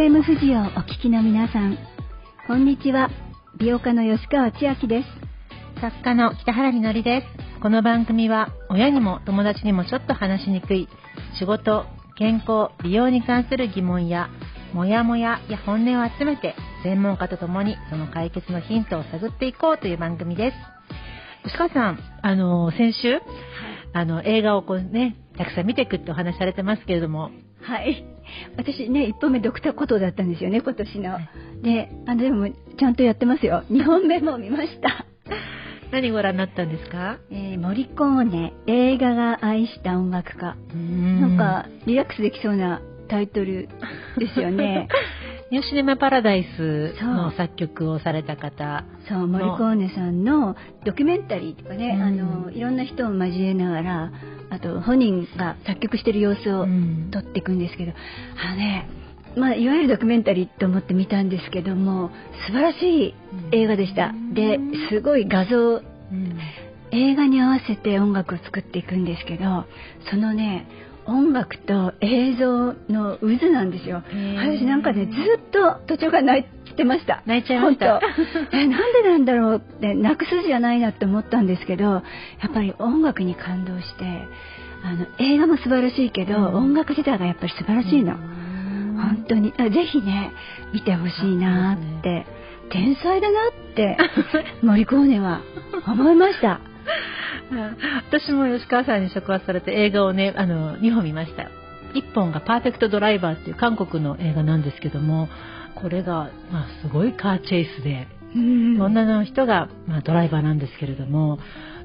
FM 富士をお聞きの皆さん、こんにちは。美容家の吉川千秋です。作家の北原みのりです。この番組は親にも友達にもちょっと話しにくい仕事、健康、美容に関する疑問やモヤモヤや本音を集めて専門家と共にその解決のヒントを探っていこうという番組です。吉川さん、あの、先週、あの、映画をこうね、たくさん見ていくってお話されてますけれども。はい。私ね、1本目ドクターコトーだったんですよね、今年の。はい、で、あでも、ちゃんとやってますよ。2本目も見ました。何ご覧になったんですか、えー、モリコーネ、映画が愛した音楽家。んなんか、リラックスできそうなタイトルですよね。ニューシネマパラダイスの作曲をされた方そうモリコーネさんのドキュメンタリーとかね、うん、あのいろんな人を交えながらあと本人が作曲してる様子を撮っていくんですけど、うん、あのねまあ、いわゆるドキュメンタリーと思って見たんですけども素晴らしい映画でした、ですごい画像、うん、映画に合わせて音楽を作っていくんですけどそのね音楽と映像の渦なんですよ。私なんかねずっと途中から泣いてました。泣いちゃいました。えなんでなんだろうって泣く筋じゃないなって思ったんですけど、やっぱり音楽に感動して、あの映画も素晴らしいけど、うん、音楽自体がやっぱり素晴らしいの。本当にぜひね見てほしいなって、ね、天才だなって 森コーネは思いました。私も吉川さんに触発されて映画をね、あの、2本見ました。1本がパーフェクトドライバーっていう韓国の映画なんですけども、これが、まあ、すごいカーチェイスで、女の人が、まあ、ドライバーなんですけれども、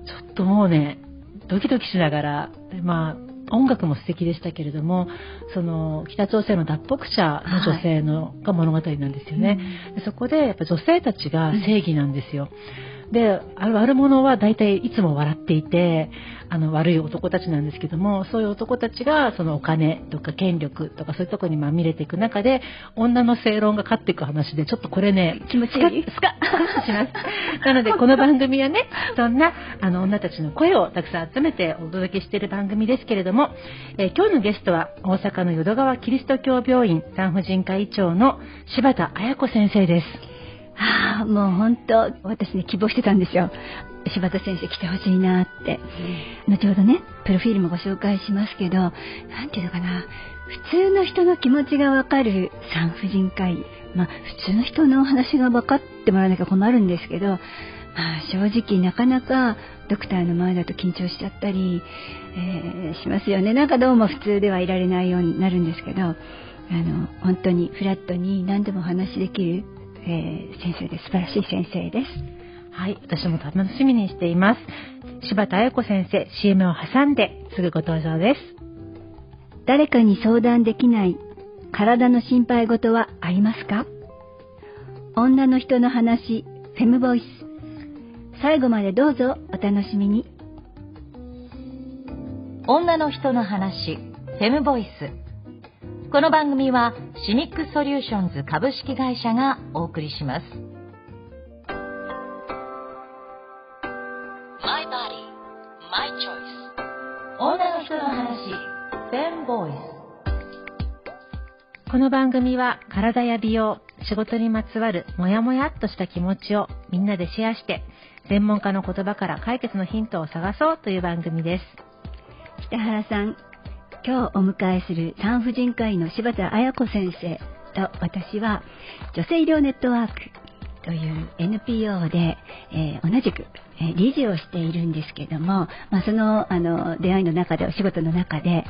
ちょっともうね、ドキドキしながら、まあ、音楽も素敵でしたけれども、その北朝鮮の脱北者の女性の、はい、が物語なんですよね、うん、そこでやっぱ女性たちが正義なんですよ。うんで、悪者は大体いつも笑っていて、あの悪い男たちなんですけども、そういう男たちがそのお金とか権力とかそういうところにまみれていく中で、女の正論が勝っていく話で、ちょっとこれね、気持ちいい？スカッします。なので、この番組はね、そんなあの女たちの声をたくさん集めてお届けしている番組ですけれども、えー、今日のゲストは大阪の淀川キリスト教病院産婦人科医長の柴田彩子先生です。ああ、もう本当、私ね、希望してたんですよ。柴田先生来てほしいなって。うん、後ほどね、プロフィールもご紹介しますけど、なんていうのかな、普通の人の気持ちがわかる産婦人科医。まあ、普通の人のお話が分かってもらわなきゃ困るんですけど、まあ、正直なかなかドクターの前だと緊張しちゃったり、えー、しますよね。なんかどうも普通ではいられないようになるんですけど、あの、本当にフラットに何でもお話できるえー、先生です。素晴らしい先生です。はい、私も楽しみにしています。柴田彩子先生、CM を挟んですぐご登場です。誰かに相談できない体の心配事はありますか？女の人の話、フェムボイス。最後までどうぞお楽しみに。女の人の話、フェムボイス。この番組はシニックソリューションズ株式会社がお送りします。My body, my choice. 女の人の話、フェンボイス。この番組は体や美容、仕事にまつわるモヤモヤっとした気持ちをみんなでシェアして専門家の言葉から解決のヒントを探そうという番組です。北原さん、今日お迎えする産婦人科医の柴田彩子先生と私は女性医療ネットワークという NPO で、えー、同じく、えー、理事をしているんですけども、まあ、そのあの出会いの中でお仕事の中で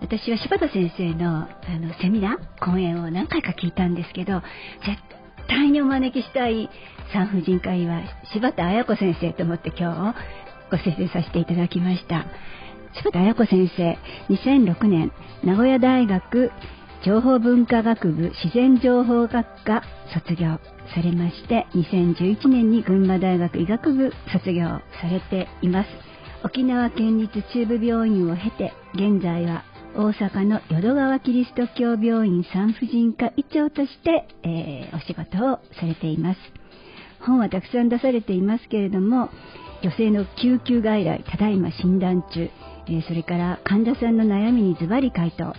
私は柴田先生のあのセミナー講演を何回か聞いたんですけど絶対にお招きしたい産婦人科医は柴田彩子先生と思って今日ご推薦させていただきました。柴田彩子先生2006年名古屋大学情報文化学部自然情報学科卒業。されまして2011年に群馬大学医学部卒業。されています。沖縄県立中部病院を経て現在は大阪の淀川キリスト教病院産婦人科医長として、えー、お仕事をされています。本はたくさん出されていますけれども女性の救急外来ただいま診断中。えそれから患者さんの悩みにズバリ回答。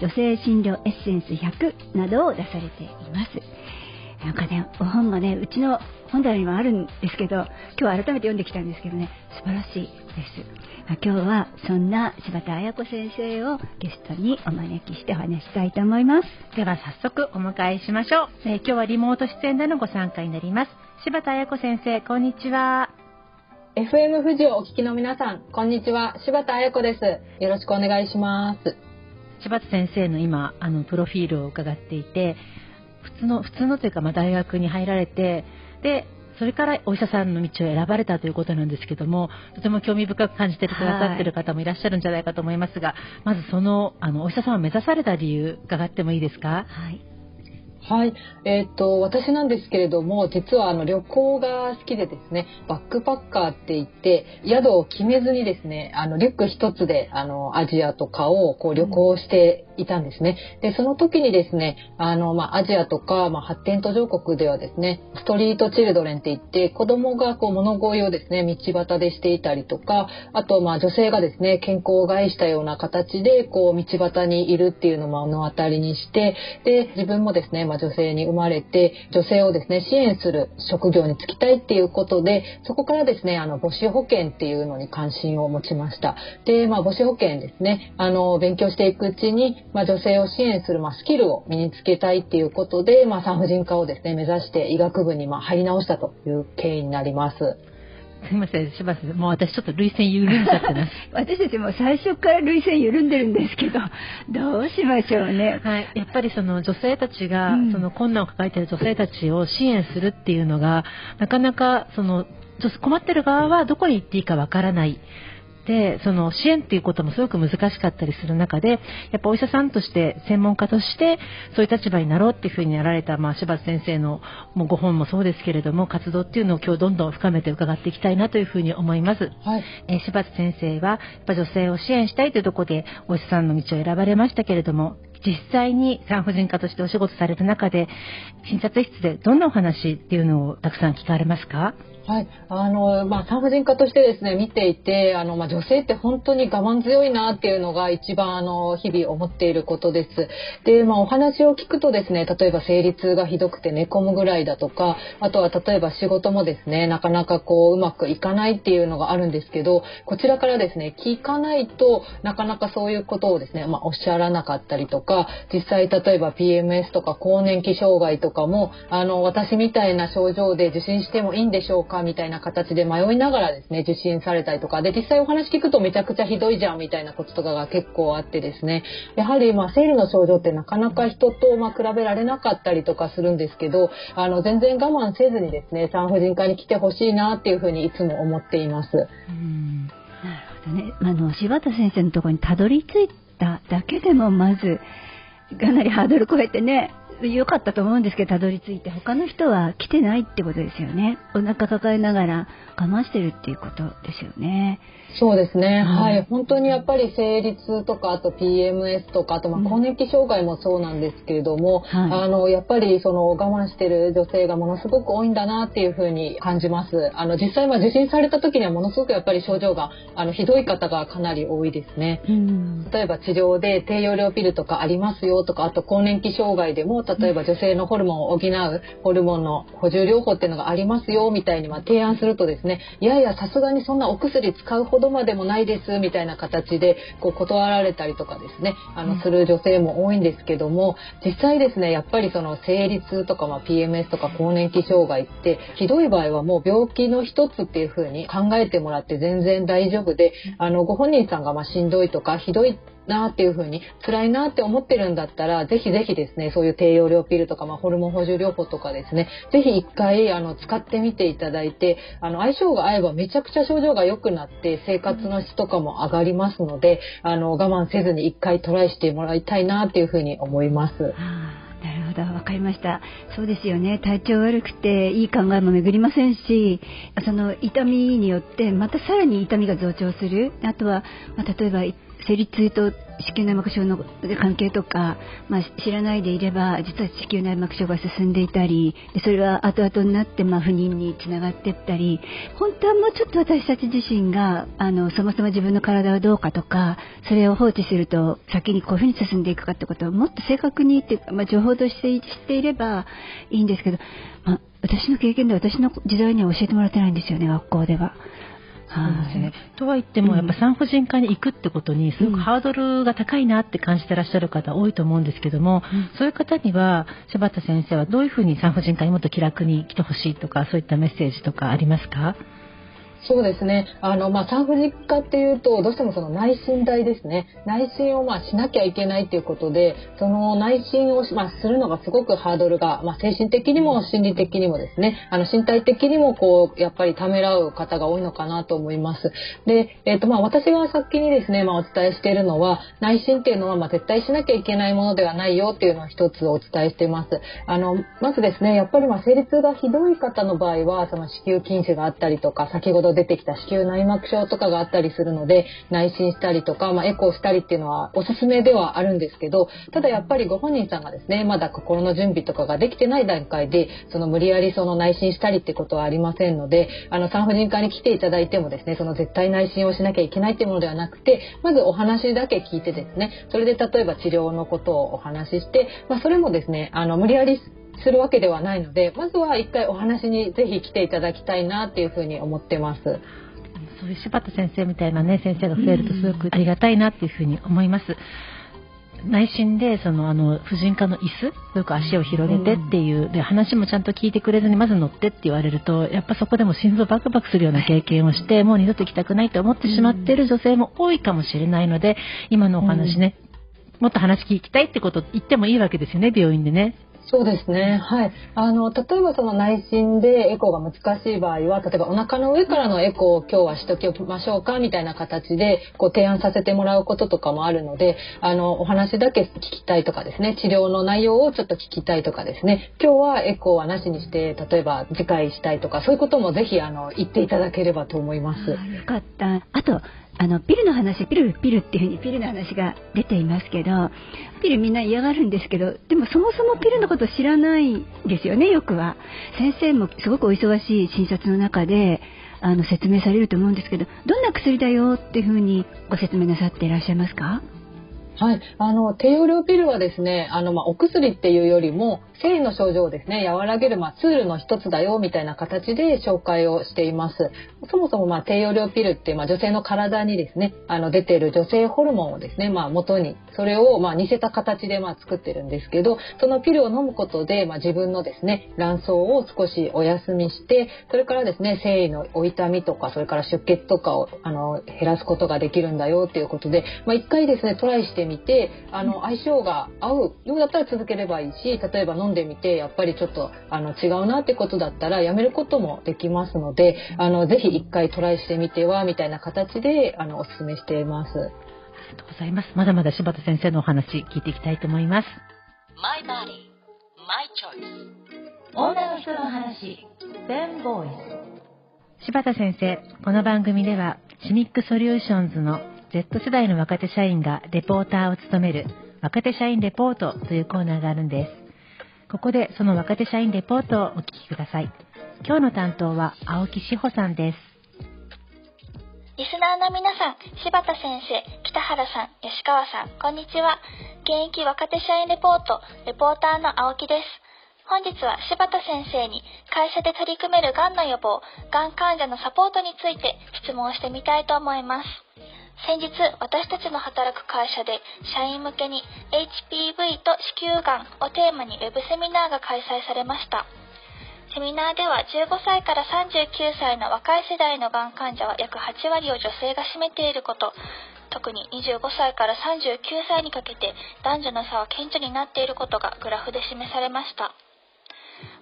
女性診療エッセンス100などを出されています。なんかねお本がねうちの本棚にもあるんですけど今日改めて読んできたんですけどね素晴らしいです。今日はそんな柴田彩子先生をゲストにお招きしてお話したいと思います。では早速お迎えしましょう、えー、今日はリモート出演でのご参加になります。柴田彩子先生こんにちは。FM 富士をお聞きの皆さん、こんにちは。柴田彩子です。よろしくお願いします。柴田先生の今、あの、プロフィールを伺っていて、普通の、普通のというか、まあ、大学に入られて、で、それからお医者さんの道を選ばれたということなんですけども、とても興味深く感じてくださっている方もいらっしゃるんじゃないかと思いますが、まずその、あの、お医者さんを目指された理由、伺ってもいいですか？はい。はい、えー、っと私なんですけれども実はあの旅行が好きでですねバックパッカーって言って宿を決めずにですねあのリュック一つであのアジアとかをこう旅行していたんですね。でその時にですねあの、まあ、アジアとか、まあ、発展途上国ではですねストリートチルドレンって言って子供がこう物乞いをですね道端でしていたりとかあとまあ女性がですね健康を害したような形でこう道端にいるっていうのを目の当たりにしてで自分もですねまあ、女性に生まれて女性をですね支援する職業に就きたいっていうことでそこからですねあの母子保険っていうのに関心を持ちましたで、まあ、母子保険ですねあの勉強していくうちに、まあ、女性を支援する、まあ、スキルを身につけたいっていうことで、まあ、産婦人科をですね目指して医学部にま入り直したという経緯になります。すみません、しばせもう私ちょっと涙腺緩んじゃってます。私たちも最初から涙腺緩んでるんですけど、どうしましょうね。はい、やっぱりその女性たちが、うん、その困難を抱えている女性たちを支援するっていうのが、なかなかその困ってる側はどこに行っていいかわからない。でその支援っていうこともすごく難しかったりする中でやっぱお医者さんとして専門家としてそういう立場になろうっていうふうにやられた、まあ、柴田先生のもうご本もそうですけれども活動っていうのを今日どんどん深めて伺っていきたいなというふうに思います、はい、えー、柴田先生はやっぱ女性を支援したいというところでお医者さんの道を選ばれましたけれども実際に産婦人科としてお仕事される中で診察室でどんなお話っていうのをたくさん聞かれますか？はい、あのまあ、産婦人科としてですね見ていてあの、まあ、女性って本当に我慢強いなっていうのが一番あの日々思っていることです。で、まあ、お話を聞くとですね例えば生理痛がひどくて寝込むぐらいだとかあとは例えば仕事もですねなかなかこううまくいかないっていうのがあるんですけどこちらからですね聞かないとなかなかそういうことをですね、まあ、おっしゃらなかったりとか実際例えば PMS とか更年期障害とかもあの私みたいな症状で受診してもいいんでしょうかみたいな形で迷いながらですね受診されたりとか。で実際お話聞くとめちゃくちゃひどいじゃんみたいなこととかが結構あってですね。やはりまあ生理の症状ってなかなか人とま比べられなかったりとかするんですけどあの全然我慢せずにですね産婦人科に来てほしいなっていうふうにいつも思っています。うん。ね。あの柴田先生のところにたどり着いただけでもまずかなりハードル超えてね良かったと思うんですけどたどり着いて他の人は来てないってことですよねお腹抱えながら慢してるっていうことですよね。そうですね、はい、はい、本当にやっぱり生理痛とかあと PMS とかあとまあ更年期障害もそうなんですけれども、うんはい、あのやっぱりその我慢してる女性がものすごく多いんだなっていうふうに感じます。あの実際ま受診された時にはものすごくやっぱり症状があのひどい方がかなり多いですね、うん、例えば治療で低用量ピルとかありますよとかあと更年期障害でも例えば女性のホルモンを補うホルモンの補充療法っていうのがありますよみたいにま提案するとですねいやいやさすがにそんなお薬使うほどまでもないですみたいな形でこう断られたりとかですねあのする女性も多いんですけども実際ですねやっぱりその生理痛とか、ま PMS とか更年期障害ってひどい場合はもう病気の一つっていう風に考えてもらって全然大丈夫であのご本人さんがましんどいとかひどいなっていうふうに辛いなって思ってるんだったらぜひぜひですねそういう低用量ピルとか、まあ、ホルモン補充療法とかですねぜひ一回あの使ってみていただいてあの相性が合えばめちゃくちゃ症状が良くなって生活の質とかも上がりますのであの我慢せずに一回トライしてもらいたいなっていうふうに思います。なるほど、わかりました。そうですよね。体調悪くていい考えも巡りませんし、その痛みによってまたさらに痛みが増長する。あとは、まあ、例えば生理痛と子宮内膜症の関係とか、まあ、知らないでいれば実は子宮内膜症が進んでいたりそれは後々になって、まあ、不妊につながっていったり本当はもうちょっと私たち自身があのそもそも自分の体はどうかとかそれを放置すると先にこういうふうに進んでいくかってことをもっと正確にっていうか、まあ、情報として知っていればいいんですけど、まあ、私の経験で私の時代には教えてもらってないんですよね学校では。そうですね。とは言っても、やっぱ産婦人科に行くってことにすごくハードルが高いなって感じてらっしゃる方多いと思うんですけども、うん、そういう方には柴田先生はどういうふうに産婦人科にもっと気楽に来てほしいとかそういったメッセージとかありますか？そうですね。あの、まあ、産婦人科っていうと、どうしてもその内診台ですね。内診をまあしなきゃいけないっていうことで、その内診をまあ、するのがすごくハードルが、まあ、精神的にも心理的にもですね、あの、身体的にもこう、やっぱりためらう方が多いのかなと思います。で、えっ、ー、と、まあ、私が先にですね、まあ、お伝えしているのは、内診っていうのは、まあ、絶対しなきゃいけないものではないよっていうのを一つお伝えしています。あの、まずですね、やっぱりまあ、生理痛がひどい方の場合は、その子宮筋腫があったりとか、先ほど出てきた子宮内膜症とかがあったりするので内診したりとか、まあ、エコーしたりっていうのはおすすめではあるんですけどただやっぱりご本人さんがですねまだ心の準備とかができてない段階でその無理やりその内診したりってことはありませんのであの産婦人科に来ていただいてもですねその絶対内診をしなきゃいけないっていうものではなくてまずお話だけ聞いてですねそれで例えば治療のことをお話しして、まあ、それもですねあの無理やりするわけではないのでまずは一回お話にぜひ来ていただきたいなっていうふうに思ってます。そういう柴田先生みたいなね先生が増えるとすごくありがたいなっていうふうに思います。内心でそのあの婦人科の椅子よく足を広げてっていうで話もちゃんと聞いてくれずにまず乗ってって言われるとやっぱそこでも心臓バクバクするような経験をしてもう二度と行きたくないと思ってしまっている女性も多いかもしれないので今のお話ねもっと話聞きたいってこと言ってもいいわけですよね病院でね。そうですね。はい。あの、例えばその内診でエコーが難しい場合は、例えばお腹の上からのエコーを今日はしときましょうかみたいな形で、こう提案させてもらうこととかもあるので、あの、お話だけ聞きたいとかですね、治療の内容をちょっと聞きたいとかですね、今日はエコーはなしにして、例えば次回したいとか、そういうこともぜひ、あの、言っていただければと思います。よかった。あと、あのピルの話ピルピルっていうふうにピルの話が出ていますけどピルみんな嫌がるんですけどでもそもそもピルのこと知らないですよねよくは。先生もすごくお忙しい診察の中であの説明されると思うんですけどどんな薬だよっていうふうにご説明なさっていらっしゃいますか？はい、あの低用量ピルはですね、あのまあ、お薬っていうよりも生理の症状をですね和らげるまあツールの一つだよみたいな形で紹介をしています。そもそもまあ低用量ピルってまあ女性の体にですねあの出ている女性ホルモンをですねまあ元にそれをまあ似せた形でまあ作ってるんですけど、そのピルを飲むことでまあ自分のですね卵巣を少しお休みして、それからですね生理のお痛みとかそれから出血とかをあの減らすことができるんだよっていうことで、まあ一回ですねトライしててみてあの相性が合うようだったら続ければいいし例えば飲んでみてやっぱりちょっとあの違うなってことだったらやめることもできますのであのぜひ一回トライしてみてはみたいな形であのお勧めしています。ありがとうございます。まだまだ柴田先生のお話聞いていきたいと思います。My body, my choice. 女の人の話、Ben Voice。柴田先生、この番組ではシニックソリューションズの Z 世代の若手社員がレポーターを務める若手社員レポートというコーナーがあるんです。ここでその若手社員レポートをお聞きください。今日の担当は青木志保さんです。リスナーの皆さん、柴田先生、北原さん、吉川さん、こんにちは。現役若手社員レポート、レポーターの青木です。本日は柴田先生に会社で取り組めるがんの予防、がん患者のサポートについて質問してみたいと思います。先日私たちの働く会社で社員向けに HPV と子宮がんをテーマに web セミナーが開催されました。セミナーでは15歳から39歳の若い世代のがん患者は約8割を女性が占めていること。特に25歳から39歳にかけて男女の差は顕著になっていることがグラフで示されました。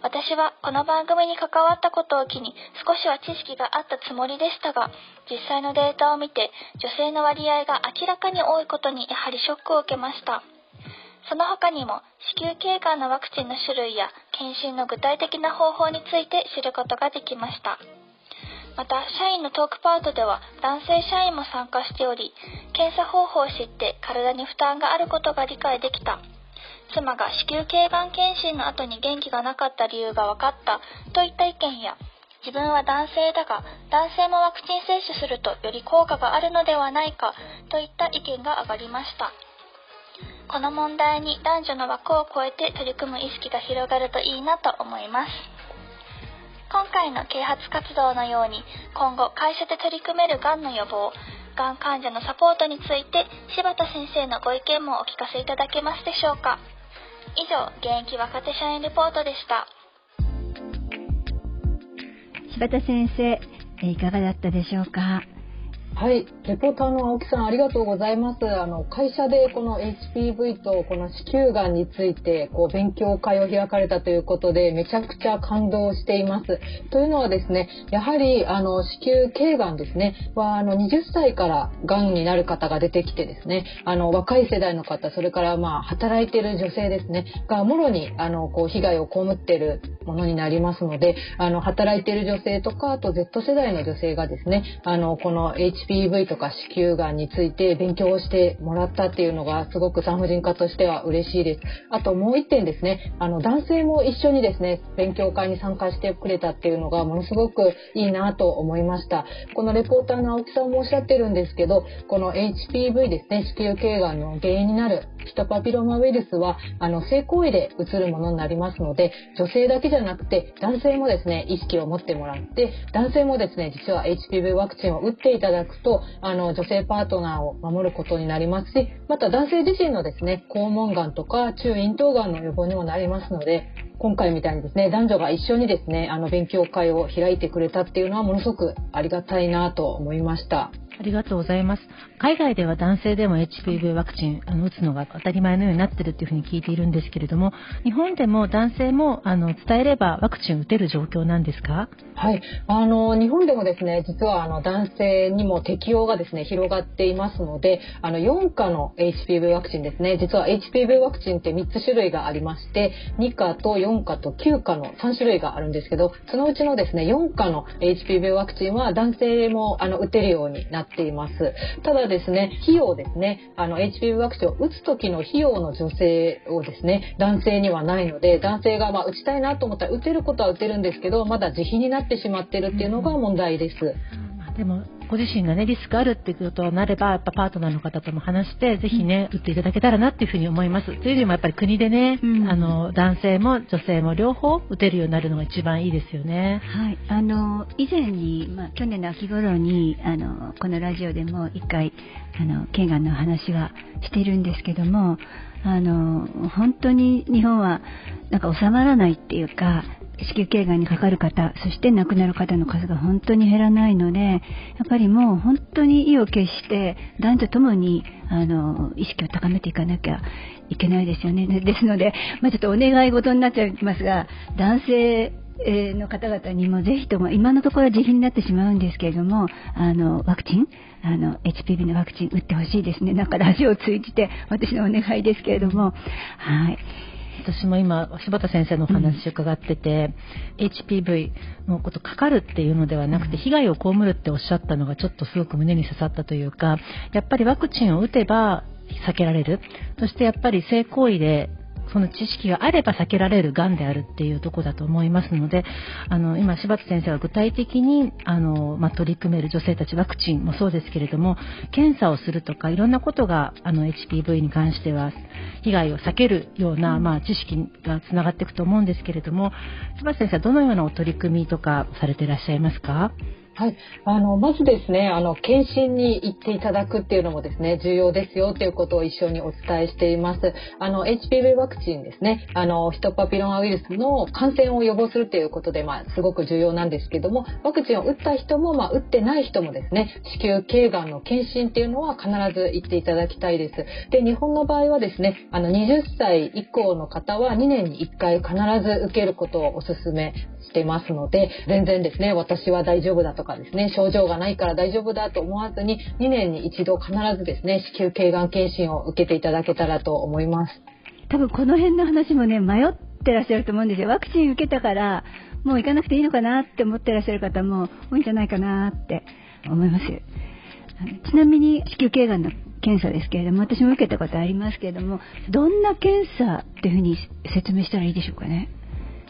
私はこの番組に関わったことを機に少しは知識があったつもりでしたが実際のデータを見て女性の割合が明らかに多いことにやはりショックを受けましたその他にも子宮頸がんのワクチンの種類や検診の具体的な方法について知ることができましたまた社員のトークパートでは男性社員も参加しており検査方法を知って体に負担があることが理解できた。妻が子宮頸がん検診の後に元気がなかった理由が分かったといった意見や、自分は男性だが男性もワクチン接種するとより効果があるのではないかといった意見が上がりました。この問題に男女の枠を超えて取り組む意識が広がるといいなと思います。今回の啓発活動のように今後会社で取り組めるがんの予防がん患者のサポートについて柴田先生のご意見もお聞かせいただけますでしょうか以上現役若手社員レポートでした。柴田先生いかがだったでしょうか？はい、レポーターの青木さんありがとうございます。あの会社でこの HPV とこの子宮がんについてこう勉強会を開かれたということでめちゃくちゃ感動しています。というのはですね、やはりあの子宮頸がんですねはあの20歳からがんになる方が出てきてですね、あの若い世代の方、それからまあ働いてる女性ですねがもろにあのこう被害を被っているものになりますので、あの働いてる女性とかあと Z 世代の女性がですね、あのこの h HPV とか子宮がんについて勉強をしてもらったっていうのがすごく産婦人科としては嬉しいです。あともう一点ですね、あの男性も一緒にですね、勉強会に参加してくれたっていうのがものすごくいいなと思いました。このレポーターの青木さんもおっしゃってるんですけど、この HPV ですね、子宮頸がんの原因になるヒトパピローマウイルスはあの性行為でうつるものになりますので、女性だけじゃなくて男性もですね、意識を持ってもらって、男性もですね、実は HPV ワクチンを打っていただくとあの女性パートナーを守ることになりますしまた男性自身のですね肛門がんとか中咽頭がんの予防にもなりますので今回みたいにですね男女が一緒にですねあの勉強会を開いてくれたっていうのはものすごくありがたいなと思いました。ありがとうございます。海外では男性でも HPV ワクチンあの打つのが当たり前のようになってるっていうふうに聞いているんですけれども、日本でも男性もあの伝えればワクチン打てる状況なんですか？はい、あの日本でもですね、実はあの男性にも適用がですね広がっていますので、あの4価の HPV ワクチンですね、実は HPV ワクチンって3つ種類がありまして、2価と4 4価と9価の3種類があるんですけど、そのうちのですね4価の HPV ワクチンは男性もあの打てるようになっています。ただですね、費用ですね、あの HPV ワクチンを打つ時の費用の助成をですね、男性にはないので、男性がま打ちたいなと思ったら打てることは打てるんですけど、まだ自費になってしまってるっていうのが問題です。うん、でもご自身がね、リスクあるっていうことになれば、やっぱパートナーの方とも話して、ぜひね、打っていただけたらなっていうふうに思います。というよりもやっぱり国でね、うん、あの、男性も女性も両方打てるようになるのが一番いいですよね。はい。あの、以前に、まあ、去年の秋頃に、あの、このラジオでも一回、あの、頸がんの話はしているんですけども、あの、本当に日本は、なんか収まらないっていうか、子宮頸がんにかかる方、そして亡くなる方の数が本当に減らないので、やっぱりもう本当に意を決して男女ともにあの意識を高めていかなきゃいけないですよね。ですので、まあ、ちょっとお願い事になっちゃいますが、男性の方々にもぜひとも今のところは自費になってしまうんですけれどもあのワクチンあの HPV のワクチン打ってほしいですね。なんかラジオを通じて私のお願いですけれども。はい。私も今柴田先生のお話を伺ってて、うん、HPV のことかかるっていうのではなくて被害を被るっておっしゃったのがちょっとすごく胸に刺さったというかやっぱりワクチンを打てば避けられる。そしてやっぱり性行為でその知識があれば避けられるがんであるっていうとこだと思いますので、あの、今、柴田先生は具体的に、あの、まあ、取り組める女性たちワクチンもそうですけれども、検査をするとか、いろんなことが、あの、HPV に関しては、被害を避けるような、まあ、知識がつながっていくと思うんですけれども、柴田先生はどのようなお取り組みとかされていらっしゃいますか？はい、あのまずですねあの検診に行っていただくっていうのもですね重要ですよということを一緒にお伝えしています。あの HPV ワクチンですね。あのヒトパピロマウイルスの感染を予防するということで、まあ、すごく重要なんですけどもワクチンを打った人も、まあ、打ってない人もですね子宮頸がんの検診っていうのは必ず行っていただきたいです。で日本の場合はですねあの20歳以降の方は2年に1回必ず受けることをお勧めしてますので全然ですね私は大丈夫だとかですね症状がないから大丈夫だと思わずに2年に一度必ずですね子宮頸がん検診を受けていただけたらと思います。多分この辺の話もね迷ってらっしゃると思うんですよ。ワクチン受けたからもう行かなくていいのかなって思ってらっしゃる方も多いんじゃないかなって思います。ちなみに子宮頸がんの検査ですけれども私も受けたことありますけれどもどんな検査っていうふうに説明したらいいでしょうかね？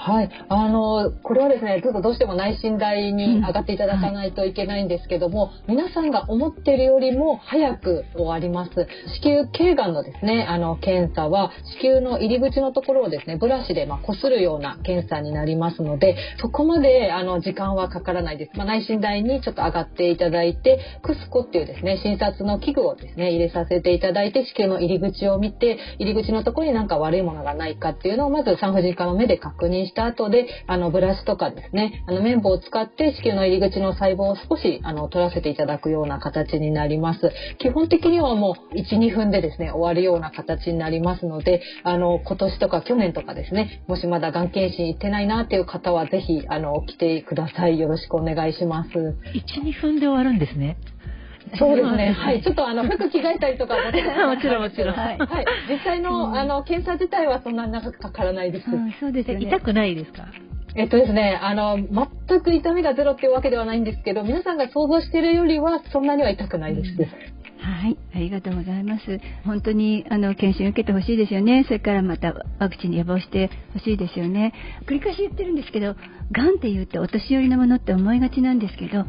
はい、あのこれはですねちょっとどうしても内診台に上がっていただかないといけないんですけども、うん。はい、皆さんが思っているよりも早く終わります。子宮頸がんのですねあの検査は子宮の入り口のところをですねブラシでまこするような検査になりますのでそこまであの時間はかからないです、まあ、内診台にちょっと上がっていただいてクスコっていうですね診察の器具をですね入れさせていただいて子宮の入り口を見て入り口のところになんか悪いものがないかっていうのをまず産婦人科の目で確認した後で、あの、ブラシとかですね、あの、綿棒を使って子宮の入り口の細胞を少し、あの、取らせていただくような形になります。基本的にはもう、1、2分でですね、終わるような形になりますので、あの、今年とか去年とかですね、もしまだがん検診行ってないなっていう方は、ぜひ、あの、来てください。よろしくお願いします。1、2分で終わるんですね。そうですね。はい。ちょっとあの 服着替えたりとかも もちろんもちろん。はい。実際のあの検査自体はそんな長くかからないです。そうですね。痛くないですか？えっとですね、あの全く痛みがゼロっていうわけではないんですけど、皆さんが想像しているよりはそんなには痛くないです。はい、ありがとうございます。本当にあの検診を受けてほしいですよね。それからまたワクチンに予防してほしいですよね。繰り返し言ってるんですけど、がんっていうとお年寄りのものって思いがちなんですけど、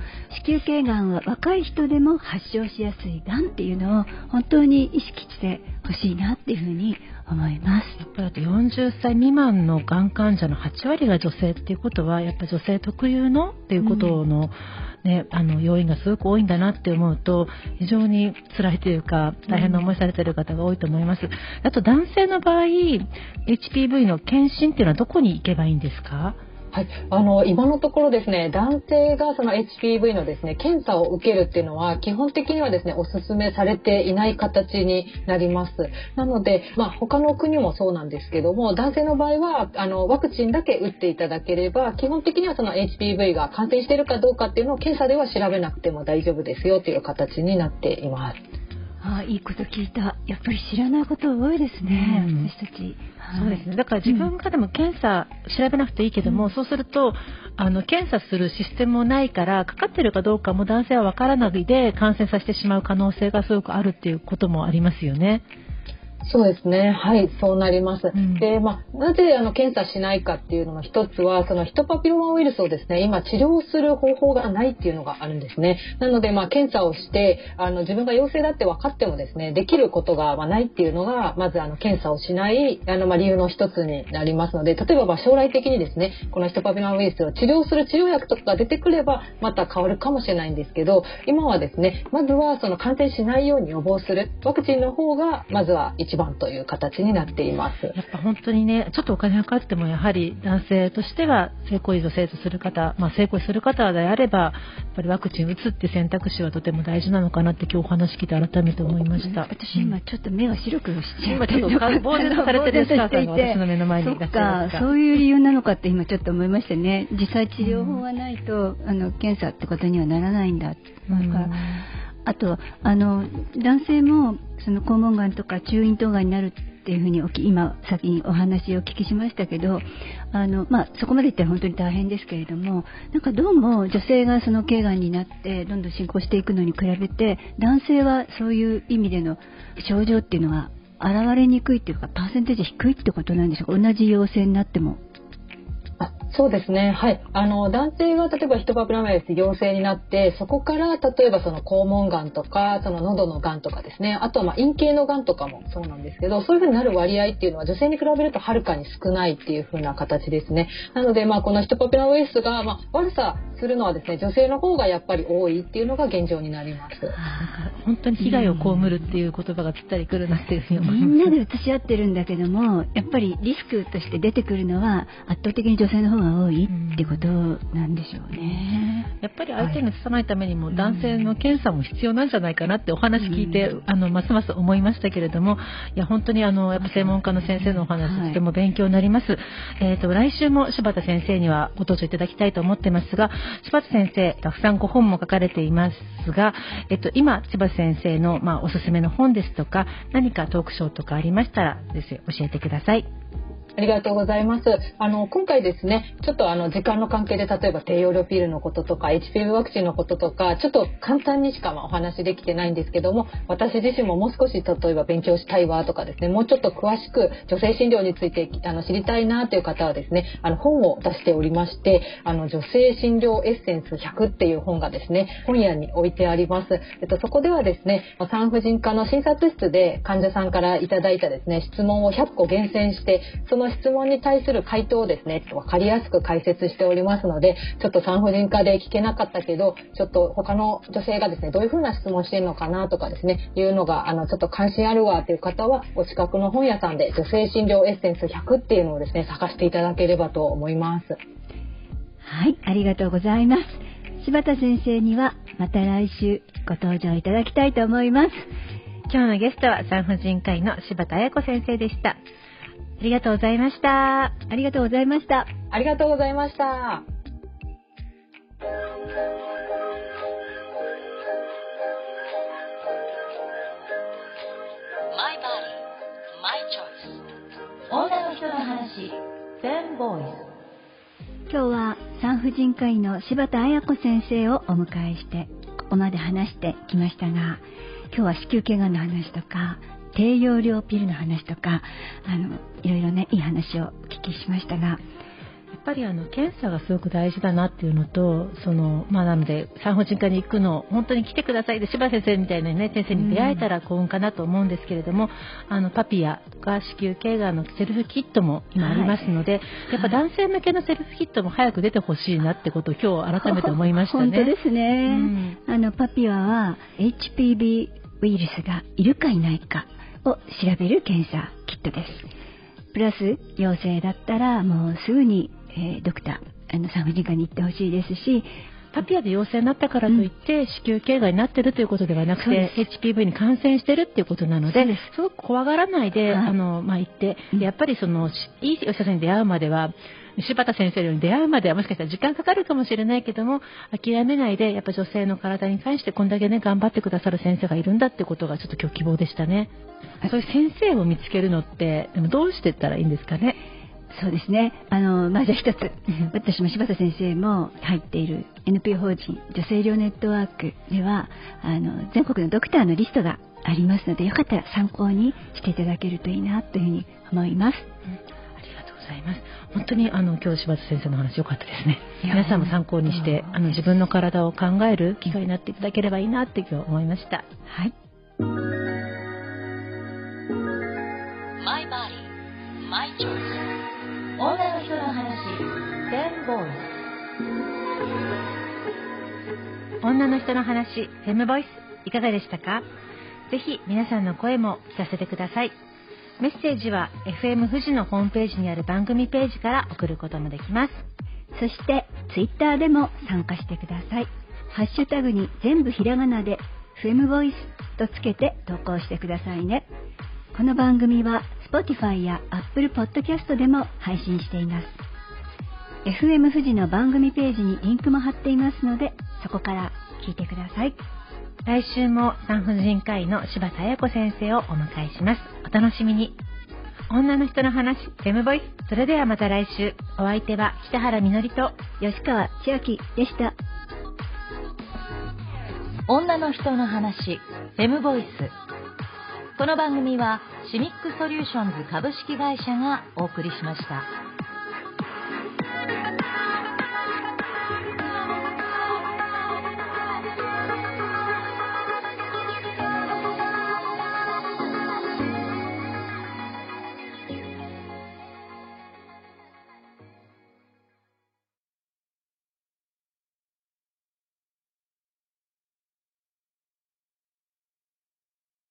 子宮頸がんは若い人でも発症しやすいがんっていうのを本当に意識してほしいなっていうふうに思います。やっぱりあと40歳未満のがん患者の8割が女性っていうことは、やっぱ女性特有のっていうことの、うんね、あの要因がすごく多いんだなって思うと非常に辛いというか大変な思いされている方が多いと思います。あと男性の場合 HPV の検診っていうのはどこに行けばいいんですか？はい、あの今のところですね男性がその HPV のですね検査を受けるっていうのは基本的にはですねお勧めされていない形になります。なのでまあ他の国もそうなんですけども男性の場合はあのワクチンだけ打っていただければ基本的にはその HPV が感染しているかどうかっていうのを検査では調べなくても大丈夫ですよという形になっています。あいいこと聞いた。やっぱり知らないこと多いですね、うん、私たち。そうですね。だから自分がでも検査調べなくていいけども、うん、そうすると、あの、検査するシステムもないから、かかってるかどうかも男性はわからないで感染させてしまう可能性がすごくあるっていうこともありますよね。そうですね。はい、そうなります。うん、で、まあ、なぜあの検査しないかっていうのの一つは、そのヒトパピロマウイルスをですね、今治療する方法がないっていうのがあるんですね。なので、まあ、検査をして、あの自分が陽性だって分かってもですね、できることがまないっていうのが、まずあの検査をしないあのまあ理由の一つになりますので、例えばま将来的にですね、このヒトパピロマウイルスを治療する治療薬とかが出てくれば、また変わるかもしれないんですけど、今はですね、まずはその感染しないように予防するワクチンの方がまずは一番という形形になっています。やっぱ本当にねちょっとお金がかかってもやはり男性としては性行為を生徒する方、まあ、性行為する方であればやっぱりワクチン打つって選択肢はとても大事なのかなって今日お話聞いて改めて思いました。私今ちょっと目が白くしちゃ今ちょっと呆然されてるスターさんが私の目の前にいらっしゃいますそういう理由なのかって今ちょっと思いましたね。実際治療法がないと、うん、あの検査ってことにはならないんだ、うん、あとあの男性もその肛門がんとか中咽頭がんになるっていうふうに今先にお話をお聞きしましたけどあの、まあ、そこまで言ったら本当に大変ですけれどもなんかどうも女性がその頸がんになってどんどん進行していくのに比べて男性はそういう意味での症状っていうのが現れにくいっていうかパーセンテージ低いってことなんでしょうか同じ陽性になっても。そうですね。はい。あの、男性が例えばヒトパピラマウイルス陽性になって、そこから例えばその肛門がんとか、その喉のがんとかですね、あとはまあ陰茎のがんとかもそうなんですけど、そういうふうになる割合っていうのは女性に比べるとはるかに少ないっていうふうな形ですね。なので、まあこのヒトパピラマウイルスが、まあ悪さするのはですね、女性の方がやっぱり多いっていうのが現状になります。本当に被害を被るっていう言葉がぴったりくるなっていうふうに思います。みんなで移し合ってるんだけども、やっぱりリスクとして出てくるのは圧倒的に女性の方が多いってことなんでしょうね。やっぱり相手に移さないためにも男性の検査も必要なんじゃないかなってお話聞いて、うん、あのますます思いましたけれども、いや本当にあのやっぱ専門家の先生のお話、とても勉強になります。えっ、ー、と来週も柴田先生にはご登場いただきたいと思ってますが、柴田先生たくさんご本も書かれていますが、えっと今柴田先生のまあおすすめの本ですとか何かトークショーとかありましたらです教えてください。ありがとうございます。あの、今回ですね、ちょっとあの、時間の関係で、例えば低用量ピルのこととか、HPV ワクチンのこととか、ちょっと簡単にしかまお話できてないんですけども、私自身ももう少し例えば勉強したいわとかですね、もうちょっと詳しく女性診療についてあの知りたいなという方はですね、あの、本を出しておりまして、あの、女性診療エッセンス100っていう本がですね、本屋に置いてあります。えっと、そこではですね、産婦人科の診察室で患者さんからいただいたですね、質問を100個厳選して、そのの質問に対する回答をですね、分かりやすく解説しておりますので、ちょっと産婦人科で聞けなかったけど、ちょっと他の女性がですね、どういうふうな質問してるのかなとかですね、いうのが、あの、ちょっと関心あるわという方は、お近くの本屋さんで女性診療エッセンス100っていうのをですね、探していただければと思います。はい、ありがとうございます。柴田先生にはまた来週ご登場いただきたいと思います。今日のゲストは産婦人科医の柴田彩子先生でした。ありがとうございました。ありがとうございました。ありがとうございました。女の人の話、10ボーイズ。今日は産婦人科医の柴田彩子先生をお迎えしてここまで話してきましたが今日は子宮頸がんの話とか低用量ピルの話とかあのいろいろねいい話をお聞きしましたが。やっぱりあの検査がすごく大事だなっていうのとその、まあ、なので産婦人科に行くの本当に来てくださいで柴先生みたいな、ね、先生に出会えたら幸運かなと思うんですけれども、うん、あのパピアとか子宮頸がんのセルフキットも今ありますので、はい、やっぱ男性向けのセルフキットも早く出てほしいなってことを今日改めて思いましたね。本当ですね、うん、あのパピアは HPV ウイルスがいるかいないかを調べる検査キットです。プラス陽性だったらもうすぐにえー、ドクターあの産婦人科に行ってほしいですしパピアで陽性になったからといって、子宮頸がんになってるということではなくて HPV に感染してるっていうことなのです。ごく怖がらないで、はい、あのまあ、行ってやっぱりそのいいお医者さんに出会うまでは柴田先生に出会うまではもしかしたら時間かかるかもしれないけども諦めないでやっぱ女性の体に関してこんだけね頑張ってくださる先生がいるんだってことがちょっと今日希望でしたね。そういう先生を見つけるのってでもどうしてったらいいんですかね？そうですね。あの、まあ、じゃあ一つ、私も柴田先生も入っている NPO 法人女性医療ネットワークでは、あの、全国のドクターのリストがありますので、よかったら参考にしていただけるといいなというふうに思います。うんざいます。本当にあの今日柴田先生の話良かったですね。皆さんも参考にしてあの自分の体を考える機会になっていただければいいなって今日思いました。はい。My body, my choice. 女の人の話10ボイス女の人の話フェムボイスいかがでしたか？ぜひ皆さんの声も聞かせてくださいメッセージは FM 富士のホームページにある番組ページから送ることもできますそしてツイッターでも参加してくださいハッシュタグに全部ひらがなでフェムボイスとつけて投稿してくださいねこの番組は Spotify や Apple Podcast でも配信しています。FM 富士の番組ページにリンクも貼っていますので、そこから聞いてください。来週も産婦人科医の柴田彩子先生をお迎えします。お楽しみに。女の人の話、フェムボイス。それではまた来週。お相手は北原みのりと吉川千秋でした。女の人の話、フェムボイス。この番組はシミックソリューションズ株式会社がお送りしました。